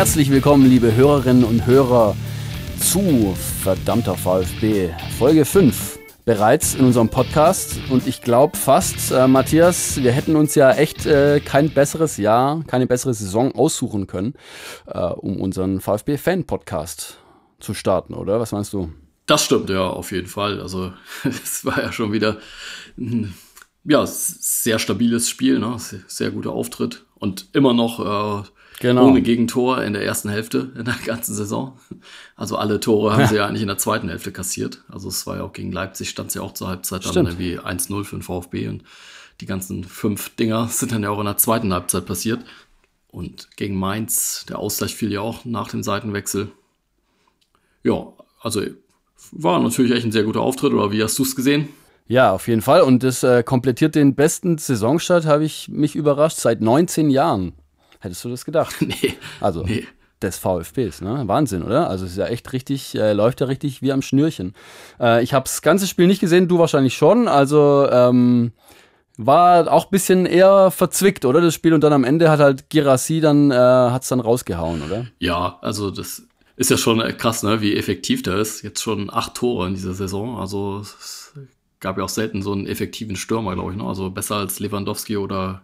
Herzlich willkommen, liebe Hörerinnen und Hörer, zu verdammter VfB Folge 5 bereits in unserem Podcast. Und ich glaube fast, äh, Matthias, wir hätten uns ja echt äh, kein besseres Jahr, keine bessere Saison aussuchen können, äh, um unseren VfB-Fan-Podcast zu starten, oder? Was meinst du? Das stimmt, ja, auf jeden Fall. Also es war ja schon wieder ein ja, sehr stabiles Spiel, ne? sehr, sehr guter Auftritt und immer noch äh, Genau. Ohne Gegentor in der ersten Hälfte in der ganzen Saison. Also alle Tore haben sie ja eigentlich in der zweiten Hälfte kassiert. Also es war ja auch gegen Leipzig, stand es ja auch zur Halbzeit dann irgendwie 1-0 für den VfB und die ganzen fünf Dinger sind dann ja auch in der zweiten Halbzeit passiert. Und gegen Mainz, der Ausgleich fiel ja auch nach dem Seitenwechsel. Ja, also war natürlich echt ein sehr guter Auftritt, oder wie hast du es gesehen? Ja, auf jeden Fall. Und das äh, komplettiert den besten Saisonstart, habe ich mich überrascht, seit 19 Jahren. Hättest du das gedacht? nee. Also nee. des VfBs, ne? Wahnsinn, oder? Also es ist ja echt richtig, äh, läuft ja richtig wie am Schnürchen. Äh, ich habe das ganze Spiel nicht gesehen, du wahrscheinlich schon. Also ähm, war auch ein bisschen eher verzwickt, oder? Das Spiel und dann am Ende hat halt Girassi dann, äh, hat's dann rausgehauen, oder? Ja, also das ist ja schon krass, ne, wie effektiv der ist. Jetzt schon acht Tore in dieser Saison. Also es gab ja auch selten so einen effektiven Stürmer, glaube ich. Ne? Also besser als Lewandowski oder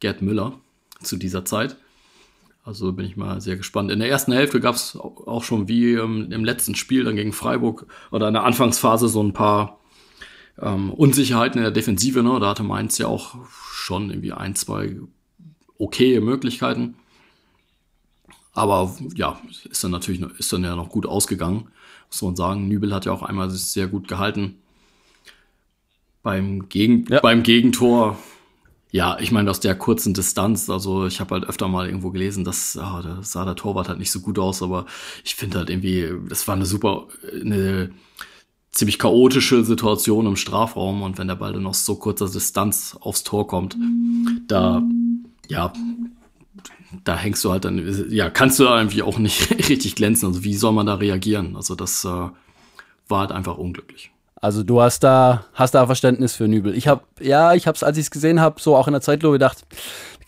Gerd Müller zu dieser Zeit. Also bin ich mal sehr gespannt. In der ersten Hälfte gab es auch schon wie ähm, im letzten Spiel dann gegen Freiburg oder in der Anfangsphase so ein paar ähm, Unsicherheiten in der Defensive. Ne? Da hatte Mainz ja auch schon irgendwie ein, zwei okaye Möglichkeiten. Aber ja, ist dann natürlich noch, ist dann ja noch gut ausgegangen, muss man sagen. Nübel hat ja auch einmal sehr gut gehalten. Beim, Gegen ja. beim Gegentor ja, ich meine, aus der kurzen Distanz, also ich habe halt öfter mal irgendwo gelesen, dass oh, da sah der Torwart halt nicht so gut aus, aber ich finde halt irgendwie, das war eine super, eine ziemlich chaotische Situation im Strafraum und wenn der Ball dann aus so kurzer Distanz aufs Tor kommt, da, ja, da hängst du halt dann, ja, kannst du irgendwie auch nicht richtig glänzen. Also wie soll man da reagieren? Also das äh, war halt einfach unglücklich. Also du hast da, hast da Verständnis für Nübel. Ich habe, ja, ich habe es, als ich es gesehen habe, so auch in der Zeitlupe gedacht,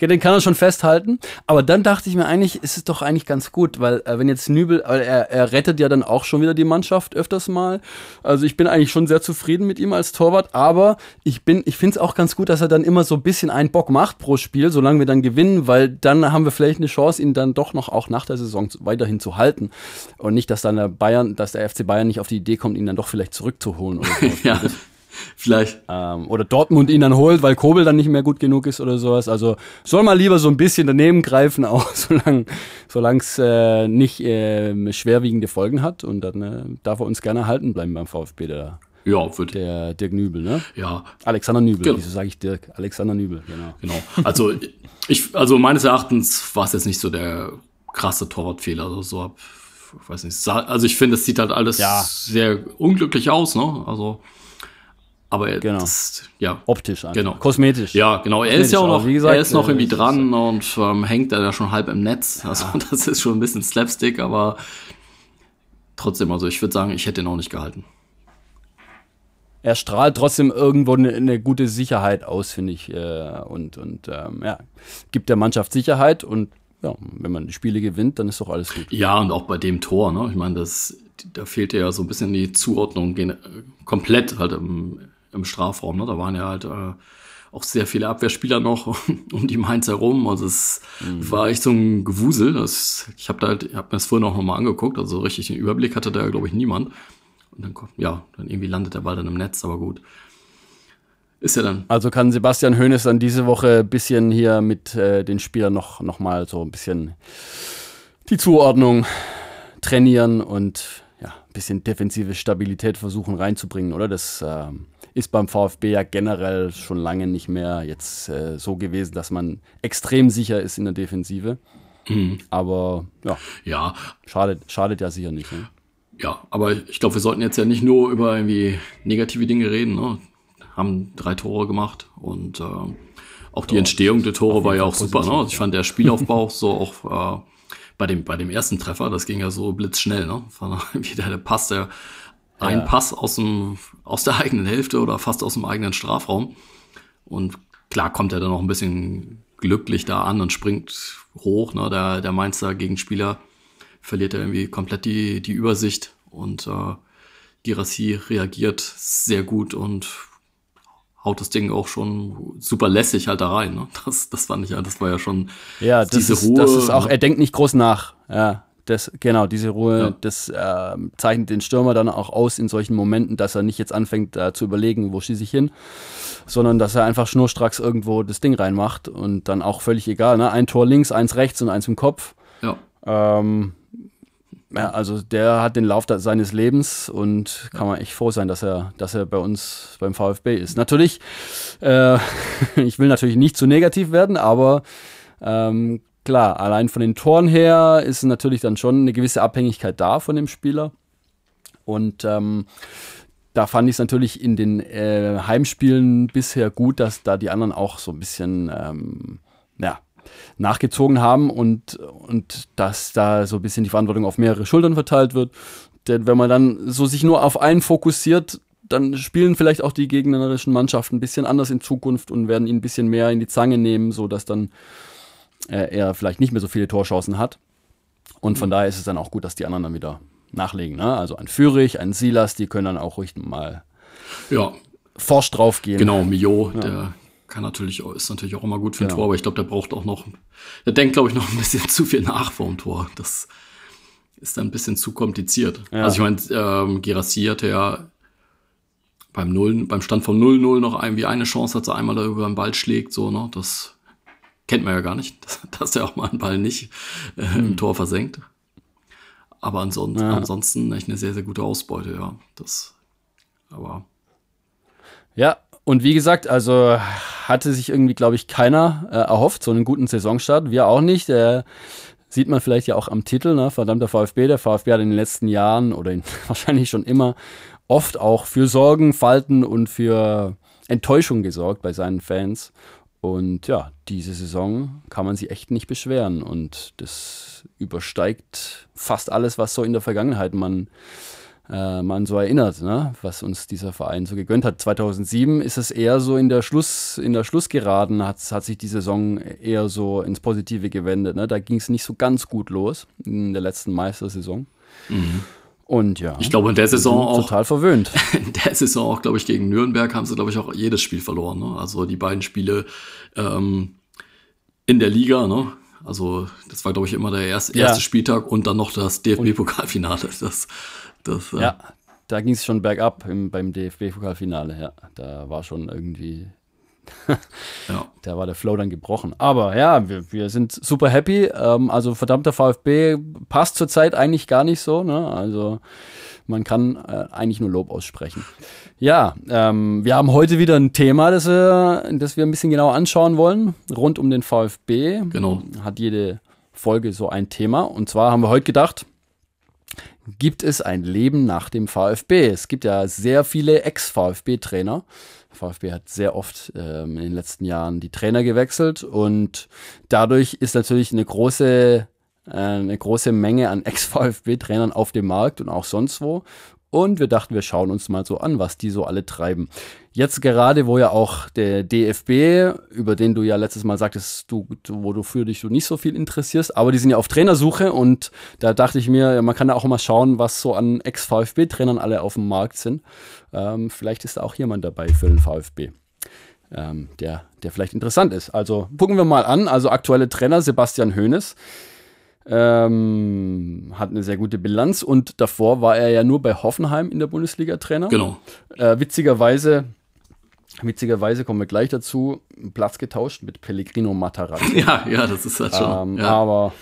den kann er schon festhalten. Aber dann dachte ich mir eigentlich, ist es doch eigentlich ganz gut, weil äh, wenn jetzt Nübel, er, er rettet ja dann auch schon wieder die Mannschaft öfters mal. Also ich bin eigentlich schon sehr zufrieden mit ihm als Torwart, aber ich bin, ich finde es auch ganz gut, dass er dann immer so ein bisschen einen Bock macht pro Spiel, solange wir dann gewinnen, weil dann haben wir vielleicht eine Chance, ihn dann doch noch auch nach der Saison weiterhin zu halten. Und nicht, dass dann der Bayern, dass der FC Bayern nicht auf die Idee kommt, ihn dann doch vielleicht zurückzuholen oder so. ja. Vielleicht. Ähm, oder Dortmund ihn dann holt, weil Kobel dann nicht mehr gut genug ist oder sowas. Also soll man lieber so ein bisschen daneben greifen, auch solange es äh, nicht äh, schwerwiegende Folgen hat. Und dann äh, darf er uns gerne halten bleiben beim VfB, der, ja, wird. der Dirk Nübel, ne? Ja. Alexander Nübel, genau. wieso sage ich Dirk? Alexander Nübel, genau. Genau. Also, ich, also meines Erachtens war es jetzt nicht so der krasse Torwartfehler. Also so ab, weiß nicht, also ich finde, es sieht halt alles ja. sehr unglücklich aus, ne? Also aber genau. das, ja. Optisch einfach. Genau. Kosmetisch. Ja, genau. Er ist ja auch noch, gesagt, er ist noch irgendwie dran und ähm, hängt da schon halb im Netz. Also ja. das ist schon ein bisschen Slapstick, aber trotzdem, also ich würde sagen, ich hätte ihn auch nicht gehalten. Er strahlt trotzdem irgendwo eine, eine gute Sicherheit aus, finde ich. Äh, und und ähm, ja, gibt der Mannschaft Sicherheit und ja, wenn man die Spiele gewinnt, dann ist doch alles gut. Ja, und auch bei dem Tor, ne? Ich meine, das, da fehlte ja so ein bisschen die Zuordnung komplett halt im, im Strafraum. Ne? Da waren ja halt äh, auch sehr viele Abwehrspieler noch um die Mainz herum. Also es mhm. war echt so ein Gewusel. Das, ich habe da halt, hab mir das vorhin auch nochmal angeguckt. Also richtig den Überblick hatte da, glaube ich, niemand. Und dann, ja, dann irgendwie landet der Ball dann im Netz, aber gut. Ist ja dann. Also kann Sebastian Hoeneß dann diese Woche ein bisschen hier mit äh, den Spielern noch, noch mal so ein bisschen die Zuordnung trainieren und ja, ein bisschen defensive Stabilität versuchen reinzubringen, oder? Das äh, ist beim VfB ja generell schon lange nicht mehr jetzt äh, so gewesen, dass man extrem sicher ist in der Defensive. Mhm. Aber ja, ja. Schadet, schadet ja sicher nicht. Ne? Ja, aber ich glaube, wir sollten jetzt ja nicht nur über irgendwie negative Dinge reden. Ne? Haben drei Tore gemacht und äh, auch die Entstehung der Tore war ja auch super. Ne? Ich fand der Spielaufbau so auch äh, bei dem bei dem ersten Treffer, das ging ja so blitzschnell. Ne? Wieder der Pass, der ein ja. Pass aus, dem, aus der eigenen Hälfte oder fast aus dem eigenen Strafraum. Und klar kommt er dann noch ein bisschen glücklich da an und springt hoch. Ne? Der, der Mainzer Gegenspieler verliert er irgendwie komplett die, die Übersicht und äh, Girassi reagiert sehr gut und haut das Ding auch schon super lässig halt da rein. Ne? Das, das fand ich ja, das war ja schon ja, das diese ist, Ruhe. Das ist auch, ne? er denkt nicht groß nach. Ja, das, genau, diese Ruhe, ja. das äh, zeichnet den Stürmer dann auch aus in solchen Momenten, dass er nicht jetzt anfängt äh, zu überlegen, wo schieße ich hin, sondern dass er einfach schnurstracks irgendwo das Ding reinmacht und dann auch völlig egal, ne? Ein Tor links, eins rechts und eins im Kopf. Ja. Ähm, ja, also der hat den Lauf seines Lebens und kann man echt froh sein, dass er, dass er bei uns beim VfB ist. Natürlich, äh, ich will natürlich nicht zu negativ werden, aber ähm, klar, allein von den Toren her ist natürlich dann schon eine gewisse Abhängigkeit da von dem Spieler. Und ähm, da fand ich es natürlich in den äh, Heimspielen bisher gut, dass da die anderen auch so ein bisschen, ähm, ja, nachgezogen haben und, und dass da so ein bisschen die Verantwortung auf mehrere Schultern verteilt wird. Denn wenn man dann so sich nur auf einen fokussiert, dann spielen vielleicht auch die gegnerischen Mannschaften ein bisschen anders in Zukunft und werden ihn ein bisschen mehr in die Zange nehmen, so dass dann äh, er vielleicht nicht mehr so viele Torchancen hat. Und von mhm. daher ist es dann auch gut, dass die anderen dann wieder nachlegen. Ne? Also ein Fürich, ein Silas, die können dann auch ruhig mal ja. forsch drauf gehen. Genau, Mio, ja. der kann natürlich, ist natürlich auch immer gut für ein genau. Tor, aber ich glaube, der braucht auch noch, der denkt, glaube ich, noch ein bisschen zu viel nach vor Tor. Das ist dann ein bisschen zu kompliziert. Ja. Also ich meine, ähm, Gerassi hatte ja beim Null, beim Stand vom 0-0 noch irgendwie eine Chance, dass er einmal da über den Ball schlägt, so, ne? Das kennt man ja gar nicht, dass, er auch mal einen Ball nicht äh, im hm. Tor versenkt. Aber ansonsten, ja. ansonsten echt eine sehr, sehr gute Ausbeute, ja. Das, aber. Ja, und wie gesagt, also hatte sich irgendwie, glaube ich, keiner äh, erhofft, so einen guten Saisonstart. Wir auch nicht. Äh, sieht man vielleicht ja auch am Titel, ne? verdammter VfB. Der VfB hat in den letzten Jahren oder in, wahrscheinlich schon immer oft auch für Sorgen, Falten und für Enttäuschung gesorgt bei seinen Fans. Und ja, diese Saison kann man sich echt nicht beschweren. Und das übersteigt fast alles, was so in der Vergangenheit man äh, man so erinnert, ne? was uns dieser Verein so gegönnt hat. 2007 ist es eher so in der Schluss, in der Schlussgeraden hat, hat sich die Saison eher so ins Positive gewendet. Ne? Da ging es nicht so ganz gut los in der letzten Meistersaison. Mhm. Und ja. Ich glaube, in der Saison auch. Total verwöhnt. In der Saison auch, glaube ich, gegen Nürnberg haben sie, glaube ich, auch jedes Spiel verloren. Ne? Also die beiden Spiele ähm, in der Liga, ne? Also, das war, glaube ich, immer der erste, erste ja. Spieltag und dann noch das DFB-Pokalfinale. Das, das, äh ja, da ging es schon bergab im, beim DFB-Pokalfinale. Ja, da war schon irgendwie. ja. Da war der Flow dann gebrochen. Aber ja, wir, wir sind super happy. Ähm, also verdammter VfB passt zurzeit eigentlich gar nicht so. Ne? Also man kann äh, eigentlich nur Lob aussprechen. Ja, ähm, wir haben heute wieder ein Thema, das wir, das wir ein bisschen genauer anschauen wollen, rund um den VfB. Genau. Hat jede Folge so ein Thema. Und zwar haben wir heute gedacht, gibt es ein Leben nach dem VfB? Es gibt ja sehr viele Ex-VfB-Trainer. VfB hat sehr oft ähm, in den letzten Jahren die Trainer gewechselt und dadurch ist natürlich eine große, äh, eine große Menge an Ex-VfB-Trainern auf dem Markt und auch sonst wo. Und wir dachten, wir schauen uns mal so an, was die so alle treiben. Jetzt gerade, wo ja auch der DFB, über den du ja letztes Mal sagtest, du, wo du für dich du nicht so viel interessierst, aber die sind ja auf Trainersuche und da dachte ich mir, man kann ja auch mal schauen, was so an Ex-VfB-Trainern alle auf dem Markt sind. Ähm, vielleicht ist da auch jemand dabei für den VfB. Ähm, der, der vielleicht interessant ist. Also gucken wir mal an. Also aktuelle Trainer Sebastian Hoeneß ähm, hat eine sehr gute Bilanz und davor war er ja nur bei Hoffenheim in der Bundesliga Trainer. Genau. Äh, witzigerweise, witzigerweise kommen wir gleich dazu, Platz getauscht mit Pellegrino Matarazzi. Ja, ja, das ist halt schon. Ähm, ja. Aber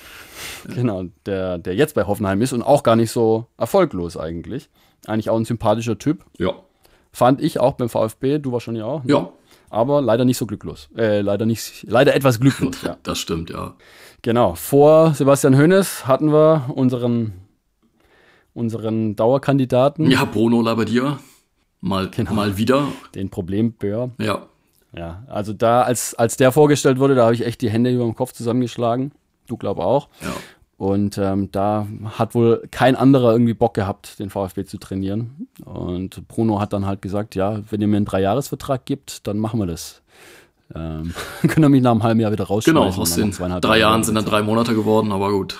genau, der, der jetzt bei Hoffenheim ist und auch gar nicht so erfolglos eigentlich. Eigentlich auch ein sympathischer Typ. Ja. Fand ich auch beim VfB, du wahrscheinlich auch. Ne? Ja. Aber leider nicht so glücklos. Äh, leider nicht, leider etwas glücklos, ja. Das stimmt, ja. Genau, vor Sebastian Hoeneß hatten wir unseren, unseren Dauerkandidaten. Ja, Bruno Labbadia. Mal, genau. mal wieder. Den Problembär. Ja. Ja, also da, als, als der vorgestellt wurde, da habe ich echt die Hände über dem Kopf zusammengeschlagen. Du glaub auch. Ja. Und ähm, da hat wohl kein anderer irgendwie Bock gehabt, den VfB zu trainieren. Und Bruno hat dann halt gesagt, ja, wenn ihr mir einen Dreijahresvertrag gibt, dann machen wir das. Ähm, können wir mich nach einem halben Jahr wieder rausschmeißen. Genau, aus den drei Jahren sind dann drei Monate geworden, aber gut.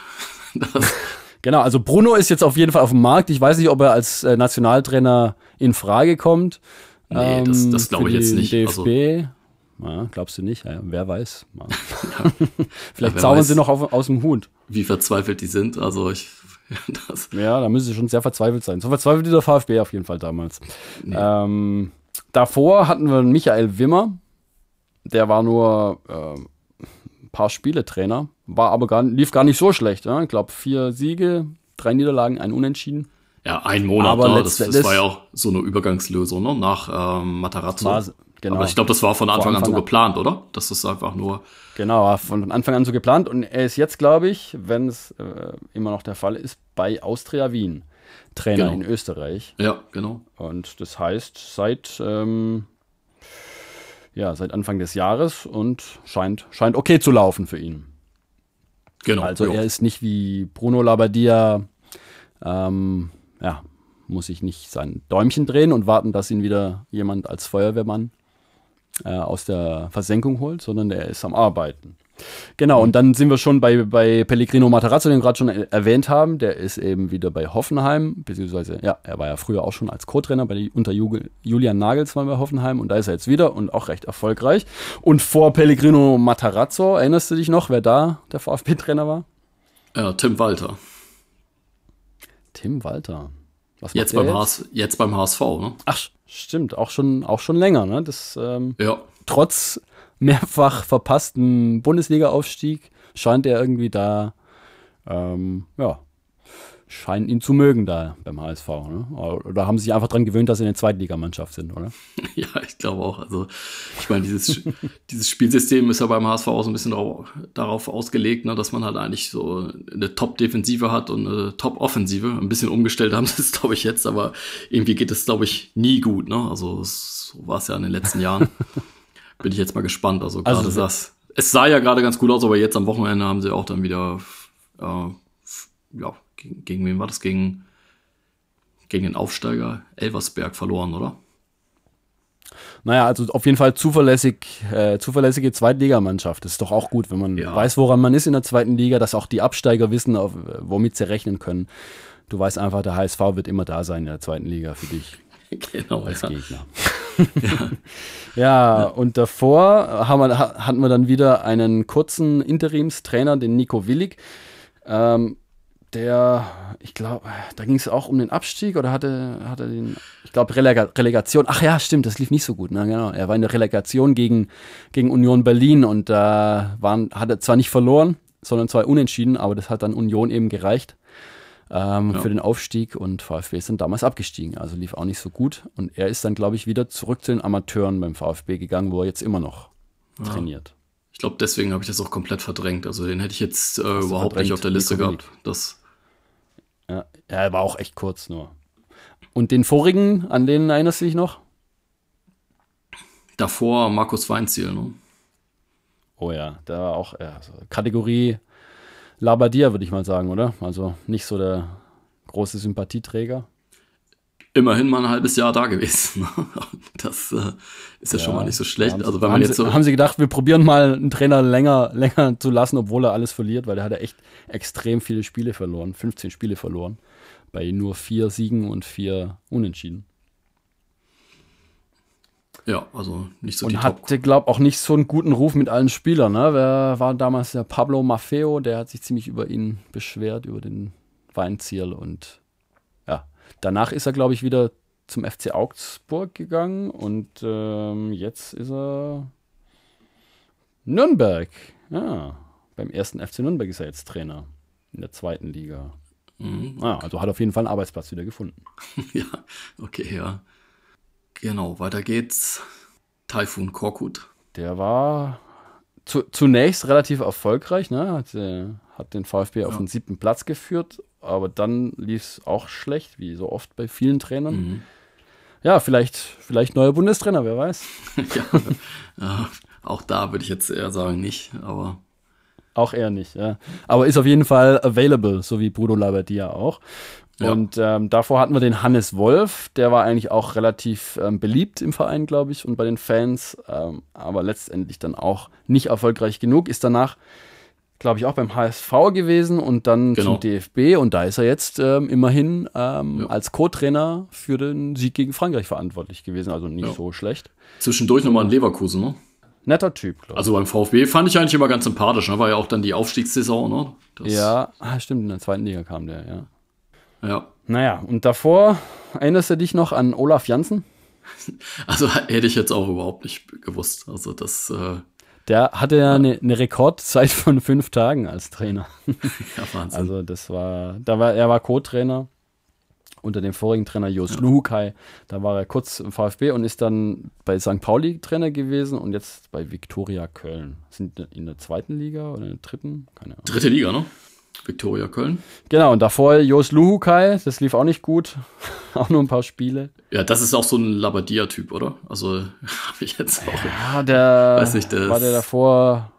genau, also Bruno ist jetzt auf jeden Fall auf dem Markt. Ich weiß nicht, ob er als äh, Nationaltrainer in Frage kommt. Nee, das, das glaube ich jetzt nicht. DFB. Also, ja, glaubst du nicht? Ja, wer weiß. Vielleicht zaubern weiß, sie noch auf, aus dem Hut. Wie verzweifelt die sind. Also ich. Ja, da müssen sie schon sehr verzweifelt sein. So verzweifelt wie der VfB auf jeden Fall damals. Nee. Ähm, davor hatten wir Michael Wimmer. Der war nur äh, ein paar Spiele Trainer. War aber gar, lief gar nicht so schlecht. Ja? Ich glaube, vier Siege, drei Niederlagen, ein Unentschieden. Ja, ein Monat, aber ne? das, das, war ja auch so eine Übergangslösung ne? nach ähm, Matarazzo. War, Genau. Aber ich glaube, das war von Anfang, Anfang, an so geplant, oder? Das ist einfach nur. Genau, von Anfang an so geplant. Und er ist jetzt, glaube ich, wenn es äh, immer noch der Fall ist, bei Austria Wien Trainer genau. in Österreich. Ja, genau. Und das heißt, seit, ähm, ja, seit Anfang des Jahres und scheint, scheint okay zu laufen für ihn. Genau. Also jo. er ist nicht wie Bruno Labbadia, ähm, ja, muss ich nicht sein Däumchen drehen und warten, dass ihn wieder jemand als Feuerwehrmann äh, aus der Versenkung holt, sondern er ist am Arbeiten. Genau, und dann sind wir schon bei, bei Pellegrino Matarazzo, den wir gerade schon erwähnt haben. Der ist eben wieder bei Hoffenheim, beziehungsweise, ja, er war ja früher auch schon als Co-Trainer bei unter Julian Nagelsmann bei Hoffenheim und da ist er jetzt wieder und auch recht erfolgreich. Und vor Pellegrino Matarazzo, erinnerst du dich noch, wer da der VfB-Trainer war? Ja, Tim Walter. Tim Walter. Jetzt, beim jetzt? jetzt beim HSV, ne? Ach, Stimmt, auch schon, auch schon länger, ne? Das, ähm, ja. Trotz mehrfach verpassten Bundesliga-Aufstieg scheint er irgendwie da, ähm, ja, scheinen ihn zu mögen da beim HSV. Ne? Oder haben sie sich einfach daran gewöhnt, dass sie eine Zweitligamannschaft sind, oder? Ja, ich glaube auch. Also, ich meine, dieses, dieses Spielsystem ist ja beim HSV auch so ein bisschen darauf, darauf ausgelegt, ne, dass man halt eigentlich so eine Top-Defensive hat und eine Top-Offensive. Ein bisschen umgestellt haben sie es, glaube ich, jetzt, aber irgendwie geht es, glaube ich, nie gut. Ne? Also, so war es ja in den letzten Jahren. Bin ich jetzt mal gespannt. Also, gerade also, das. Es sah ja gerade ganz gut aus, aber jetzt am Wochenende haben sie auch dann wieder äh, ja, gegen, gegen wen war das? Gegen, gegen den Aufsteiger Elversberg verloren, oder? Naja, also auf jeden Fall zuverlässig, äh, zuverlässige Zweitligamannschaft. Das ist doch auch gut, wenn man ja. weiß, woran man ist in der zweiten Liga, dass auch die Absteiger wissen, auf, womit sie rechnen können. Du weißt einfach, der HSV wird immer da sein in der zweiten Liga für dich. Genau, als ja. Gegner. ja. ja, und davor haben wir, hatten wir dann wieder einen kurzen Interimstrainer, den Nico Willig. Ähm, der, ich glaube, da ging es auch um den Abstieg oder hatte, hatte den, ich glaube, Relega Relegation. Ach ja, stimmt, das lief nicht so gut. Ne? Genau. Er war in der Relegation gegen, gegen Union Berlin und da äh, waren, hat er zwar nicht verloren, sondern zwar unentschieden, aber das hat dann Union eben gereicht ähm, ja. für den Aufstieg und VfB ist dann damals abgestiegen. Also lief auch nicht so gut. Und er ist dann, glaube ich, wieder zurück zu den Amateuren beim VfB gegangen, wo er jetzt immer noch ja. trainiert. Ich glaube, deswegen habe ich das auch komplett verdrängt. Also den hätte ich jetzt äh, überhaupt nicht auf der Liste gehabt. Das ja, er war auch echt kurz nur. Und den vorigen, an den erinnerst du dich noch? Davor Markus Weinziel, ne? Oh ja, der war auch ja, so Kategorie Labadia, würde ich mal sagen, oder? Also nicht so der große Sympathieträger immerhin mal ein halbes Jahr da gewesen. Das äh, ist ja, ja, schon mal nicht so schlecht. Haben, also wenn man jetzt so haben sie gedacht, wir probieren mal einen Trainer länger, länger zu lassen, obwohl er alles verliert, weil er hat ja echt extrem viele Spiele verloren, 15 Spiele verloren, bei nur vier Siegen und vier Unentschieden. Ja, also nicht so Und hatte, glaube auch nicht so einen guten Ruf mit allen Spielern. Ne? Wer war damals der Pablo Maffeo, der hat sich ziemlich über ihn beschwert, über den Weinziel und Danach ist er, glaube ich, wieder zum FC Augsburg gegangen und ähm, jetzt ist er Nürnberg. Ja, beim ersten FC Nürnberg ist er jetzt Trainer in der zweiten Liga. Mhm. Ah, also hat auf jeden Fall einen Arbeitsplatz wieder gefunden. ja, okay, ja. Genau, weiter geht's. Taifun Korkut. Der war zu, zunächst relativ erfolgreich, ne? Hat, äh, hat den VfB ja. auf den siebten Platz geführt, aber dann lief es auch schlecht, wie so oft bei vielen Trainern. Mhm. Ja, vielleicht, vielleicht neuer Bundestrainer, wer weiß. ja, auch da würde ich jetzt eher sagen, nicht, aber. Auch eher nicht, ja. Aber ist auf jeden Fall available, so wie Bruno Labbadia auch. Ja. Und ähm, davor hatten wir den Hannes Wolf, der war eigentlich auch relativ ähm, beliebt im Verein, glaube ich, und bei den Fans, ähm, aber letztendlich dann auch nicht erfolgreich genug, ist danach glaube ich, auch beim HSV gewesen und dann genau. zum DFB. Und da ist er jetzt ähm, immerhin ähm, ja. als Co-Trainer für den Sieg gegen Frankreich verantwortlich gewesen. Also nicht ja. so schlecht. Zwischendurch nochmal in Leverkusen, ne? Netter Typ, glaube ich. Also beim VfB fand ich eigentlich immer ganz sympathisch. Ne? War ja auch dann die Aufstiegssaison, ne? Das ja, ah, stimmt, in der zweiten Liga kam der, ja. Ja. Naja, und davor erinnerst du dich noch an Olaf Janssen? Also hätte ich jetzt auch überhaupt nicht gewusst. Also das. Äh der hatte ja eine, eine Rekordzeit von fünf Tagen als Trainer. Ja, Wahnsinn. Also das war, da war, er war Co-Trainer unter dem vorigen Trainer Jos ja. Luhukai. Da war er kurz im VfB und ist dann bei St. Pauli Trainer gewesen und jetzt bei Viktoria Köln. Sind in der zweiten Liga oder in der dritten? Keine Ahnung. Dritte Liga, ne? Viktoria Köln. Genau, und davor Jos Luhukai, das lief auch nicht gut. auch nur ein paar Spiele. Ja, das ist auch so ein Labadia-Typ, oder? Also habe ich jetzt auch. Ja, der weiß nicht, der war der davor.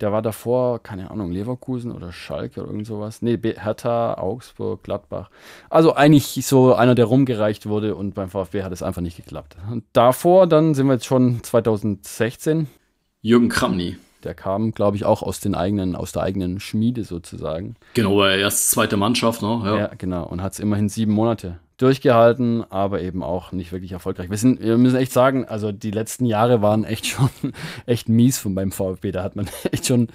Der war davor, keine Ahnung, Leverkusen oder Schalke oder irgend sowas. Nee, Hertha, Augsburg, Gladbach. Also eigentlich so einer, der rumgereicht wurde und beim VfB hat es einfach nicht geklappt. Und davor, dann sind wir jetzt schon 2016. Jürgen Kramny. Der kam, glaube ich, auch aus den eigenen, aus der eigenen Schmiede sozusagen. Genau, war erst zweite Mannschaft, ne? Ja, ja genau. Und hat es immerhin sieben Monate durchgehalten, aber eben auch nicht wirklich erfolgreich. Wir, sind, wir müssen echt sagen, also die letzten Jahre waren echt schon echt mies von beim VfB. Da hat man echt schon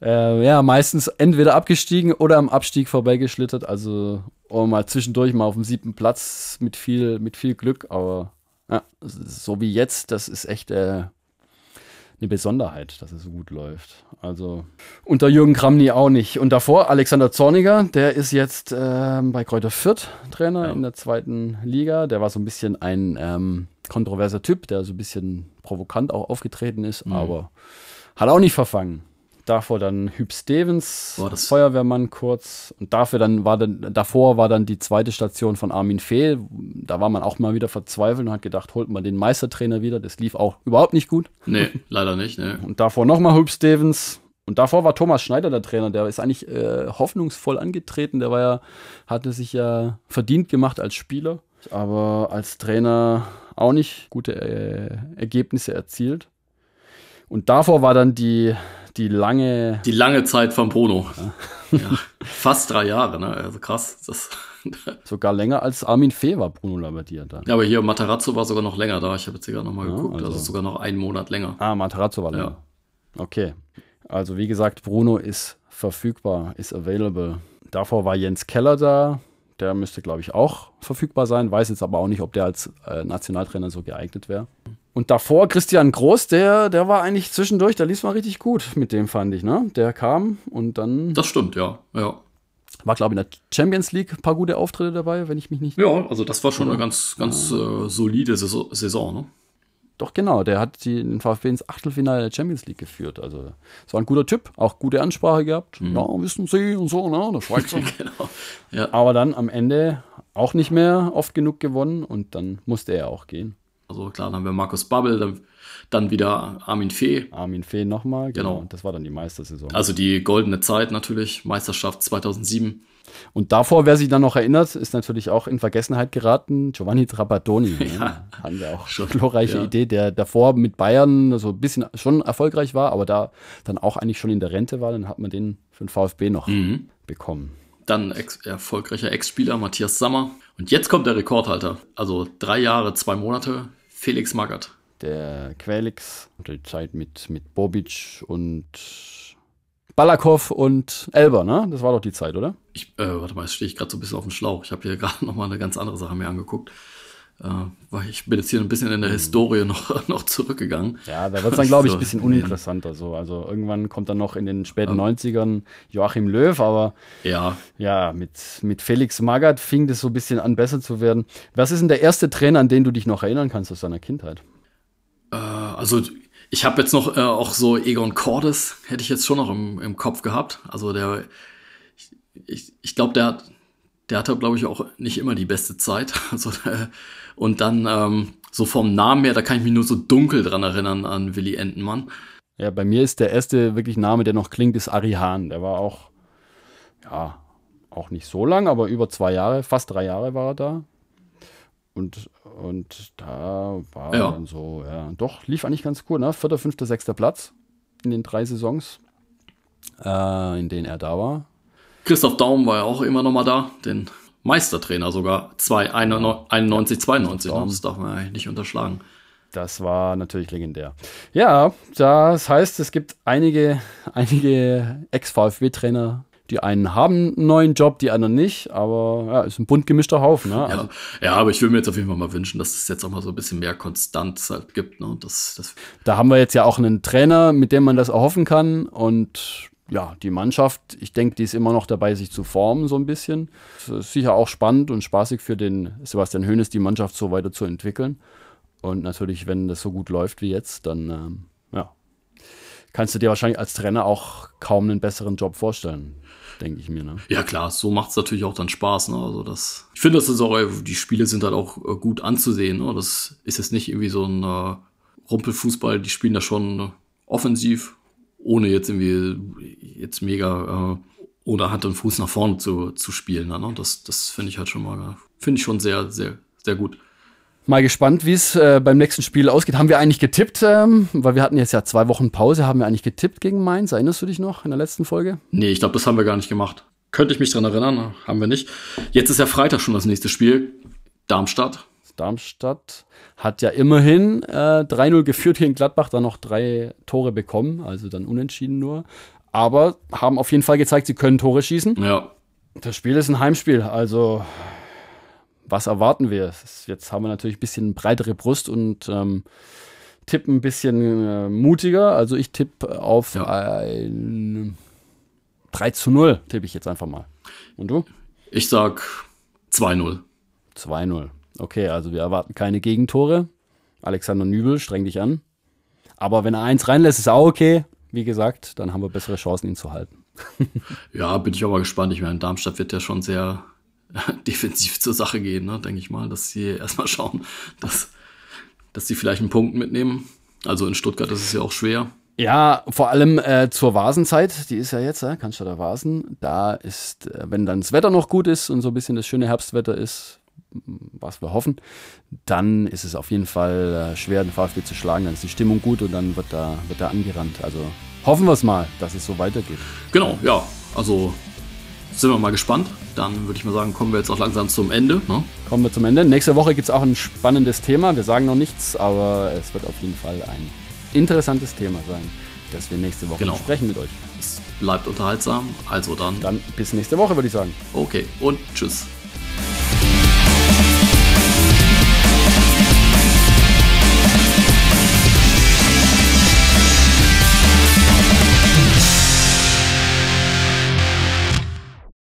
äh, ja, meistens entweder abgestiegen oder am Abstieg vorbeigeschlittert. Also oh, mal zwischendurch mal auf dem siebten Platz mit viel, mit viel Glück, aber ja, so wie jetzt, das ist echt äh, eine Besonderheit, dass es so gut läuft. Also unter Jürgen Kramny auch nicht. Und davor Alexander Zorniger, der ist jetzt äh, bei Kräuter Fürth Trainer ja. in der zweiten Liga. Der war so ein bisschen ein ähm, kontroverser Typ, der so ein bisschen provokant auch aufgetreten ist, mhm. aber hat auch nicht verfangen davor dann Hüb Stevens, Feuerwehrmann kurz. Und dafür dann war dann, davor war dann die zweite Station von Armin Fehl. Da war man auch mal wieder verzweifelt und hat gedacht, holt man den Meistertrainer wieder. Das lief auch überhaupt nicht gut. Nee, leider nicht. Nee. Und davor nochmal Hüb Stevens. Und davor war Thomas Schneider der Trainer, der ist eigentlich äh, hoffnungsvoll angetreten. Der war ja, hatte sich ja verdient gemacht als Spieler, aber als Trainer auch nicht gute äh, Ergebnisse erzielt. Und davor war dann die die lange. Die lange Zeit von Bruno. Ja. ja, fast drei Jahre, ne? Also krass. Das sogar länger als Armin Fee war Bruno Labbadia da. Ja, aber hier Matarazzo war sogar noch länger da. Ich habe jetzt hier gerade nochmal ja, geguckt. Also. also. sogar noch einen Monat länger. Ah, Matarazzo war länger. Ja. Okay. Also wie gesagt, Bruno ist verfügbar, ist available. Davor war Jens Keller da. Der müsste, glaube ich, auch verfügbar sein. Weiß jetzt aber auch nicht, ob der als äh, Nationaltrainer so geeignet wäre. Und davor Christian Groß, der, der war eigentlich zwischendurch, der lief mal richtig gut mit dem, fand ich, ne? Der kam und dann. Das stimmt, ja, ja. War, glaube ich, in der Champions League ein paar gute Auftritte dabei, wenn ich mich nicht. Ja, also das war schon eine ganz, ganz ja. äh, solide Saison, Saison, ne? Doch, genau. Der hat die, den VfB ins Achtelfinale der Champions League geführt. Also, es war ein guter Typ, auch gute Ansprache gehabt. Mhm. Ja, wissen Sie und so, ne? Der Schweizer. genau. Ja. Aber dann am Ende auch nicht mehr oft genug gewonnen und dann musste er auch gehen. Also klar, dann haben wir Markus Babbel, dann, dann wieder Armin Fee. Armin Fee nochmal, genau. genau. Das war dann die Meistersaison. Also die goldene Zeit natürlich, Meisterschaft 2007. Und davor, wer sich dann noch erinnert, ist natürlich auch in Vergessenheit geraten, Giovanni Trapattoni. Ne? ja? Haben wir auch schon glorreiche ja. Idee, der davor mit Bayern so ein bisschen schon erfolgreich war, aber da dann auch eigentlich schon in der Rente war, dann hat man den für den VfB noch mhm. bekommen. Dann ex erfolgreicher Ex-Spieler Matthias Sammer. Und jetzt kommt der Rekordhalter. Also drei Jahre, zwei Monate, Felix Magath. Der Quelix, die Zeit mit, mit Bobic und Balakow und Elber, ne? Das war doch die Zeit, oder? Ich, äh, warte mal, jetzt stehe ich gerade so ein bisschen auf dem Schlauch. Ich habe hier gerade noch mal eine ganz andere Sache mir angeguckt. Äh, weil ich bin jetzt hier ein bisschen in der Historie noch, noch zurückgegangen. Ja, da wird es dann, glaube ich, ein bisschen uninteressanter. So. Also irgendwann kommt dann noch in den späten ja. 90ern Joachim Löw, aber ja, ja mit, mit Felix Magath fing das so ein bisschen an, besser zu werden. Was ist denn der erste Trainer, an den du dich noch erinnern kannst aus deiner Kindheit? Äh, also ich habe jetzt noch äh, auch so Egon Cordes, hätte ich jetzt schon noch im, im Kopf gehabt. Also der, ich, ich, ich glaube, der hat der hatte, glaube ich, auch nicht immer die beste Zeit. Also, äh, und dann ähm, so vom Namen her, da kann ich mich nur so dunkel dran erinnern an Willy Entenmann. Ja, bei mir ist der erste wirklich Name, der noch klingt, ist Ari Hahn. Der war auch, ja, auch nicht so lang, aber über zwei Jahre, fast drei Jahre war er da. Und, und da war ja. dann so, ja, doch, lief eigentlich ganz cool, ne? Vierter, fünfter, sechster Platz in den drei Saisons, äh, in denen er da war. Christoph Daum war ja auch immer noch mal da, den Meistertrainer sogar, 91, 92, ne? das darf man eigentlich nicht unterschlagen. Das war natürlich legendär. Ja, das heißt, es gibt einige, einige Ex-VfB-Trainer, die einen haben einen neuen Job, die anderen nicht, aber ja, ist ein bunt gemischter Haufen. Ne? Also, ja, ja, aber ich würde mir jetzt auf jeden Fall mal wünschen, dass es jetzt auch mal so ein bisschen mehr Konstanz halt gibt. Ne? Das, das da haben wir jetzt ja auch einen Trainer, mit dem man das erhoffen kann und ja, die Mannschaft, ich denke, die ist immer noch dabei, sich zu formen, so ein bisschen. Es ist sicher auch spannend und spaßig für den Sebastian Hoeneß, die Mannschaft so weiter zu entwickeln. Und natürlich, wenn das so gut läuft wie jetzt, dann ähm, ja, kannst du dir wahrscheinlich als Trainer auch kaum einen besseren Job vorstellen denke ich mir. Ne? Ja klar, so macht es natürlich auch dann Spaß. Ne? Also das, ich finde, das ist auch, die Spiele sind halt auch äh, gut anzusehen. Ne? Das ist jetzt nicht irgendwie so ein äh, Rumpelfußball, die spielen da schon äh, offensiv, ohne jetzt irgendwie jetzt mega äh, ohne Hand und Fuß nach vorne zu, zu spielen. Ne? Das, das finde ich halt schon mal, finde ich schon sehr, sehr, sehr gut. Mal gespannt, wie es äh, beim nächsten Spiel ausgeht. Haben wir eigentlich getippt, ähm, weil wir hatten jetzt ja zwei Wochen Pause, haben wir eigentlich getippt gegen Mainz? Erinnerst du dich noch in der letzten Folge? Nee, ich glaube, das haben wir gar nicht gemacht. Könnte ich mich dran erinnern, haben wir nicht. Jetzt ist ja Freitag schon das nächste Spiel. Darmstadt. Darmstadt hat ja immerhin äh, 3-0 geführt hier in Gladbach, dann noch drei Tore bekommen, also dann unentschieden nur. Aber haben auf jeden Fall gezeigt, sie können Tore schießen. Ja. Das Spiel ist ein Heimspiel, also was erwarten wir? Jetzt haben wir natürlich ein bisschen breitere Brust und ähm, tippen ein bisschen äh, mutiger. Also ich tippe auf ja. ein 3 zu 0, tippe ich jetzt einfach mal. Und du? Ich sag 2-0. 2-0. Okay, also wir erwarten keine Gegentore. Alexander Nübel, streng dich an. Aber wenn er eins reinlässt, ist auch okay. Wie gesagt, dann haben wir bessere Chancen, ihn zu halten. ja, bin ich aber gespannt. Ich meine, Darmstadt wird ja schon sehr defensiv zur Sache gehen, ne, denke ich mal, dass sie erstmal schauen, dass, dass sie vielleicht einen Punkt mitnehmen. Also in Stuttgart ist es ja auch schwer. Ja, vor allem äh, zur Vasenzeit, die ist ja jetzt, äh, Cannstatter Vasen. Da ist, äh, wenn dann das Wetter noch gut ist und so ein bisschen das schöne Herbstwetter ist, was wir hoffen, dann ist es auf jeden Fall äh, schwer, den VfB zu schlagen. Dann ist die Stimmung gut und dann wird da, wird da angerannt. Also hoffen wir es mal, dass es so weitergeht. Genau, ja. Also sind wir mal gespannt. Dann würde ich mal sagen, kommen wir jetzt auch langsam zum Ende. Ne? Kommen wir zum Ende. Nächste Woche gibt es auch ein spannendes Thema. Wir sagen noch nichts, aber es wird auf jeden Fall ein interessantes Thema sein, das wir nächste Woche genau. besprechen mit euch. Es bleibt unterhaltsam. Also dann. Dann bis nächste Woche, würde ich sagen. Okay, und tschüss.